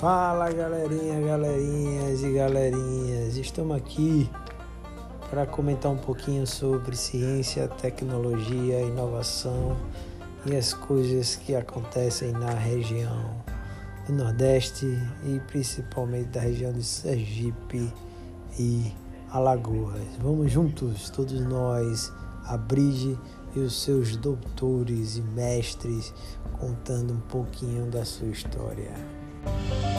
Fala galerinha, galerinhas e galerinhas, estamos aqui para comentar um pouquinho sobre ciência, tecnologia, inovação e as coisas que acontecem na região do Nordeste e principalmente da região de Sergipe e Alagoas. Vamos juntos, todos nós, a Brige e os seus doutores e mestres, contando um pouquinho da sua história. Bye.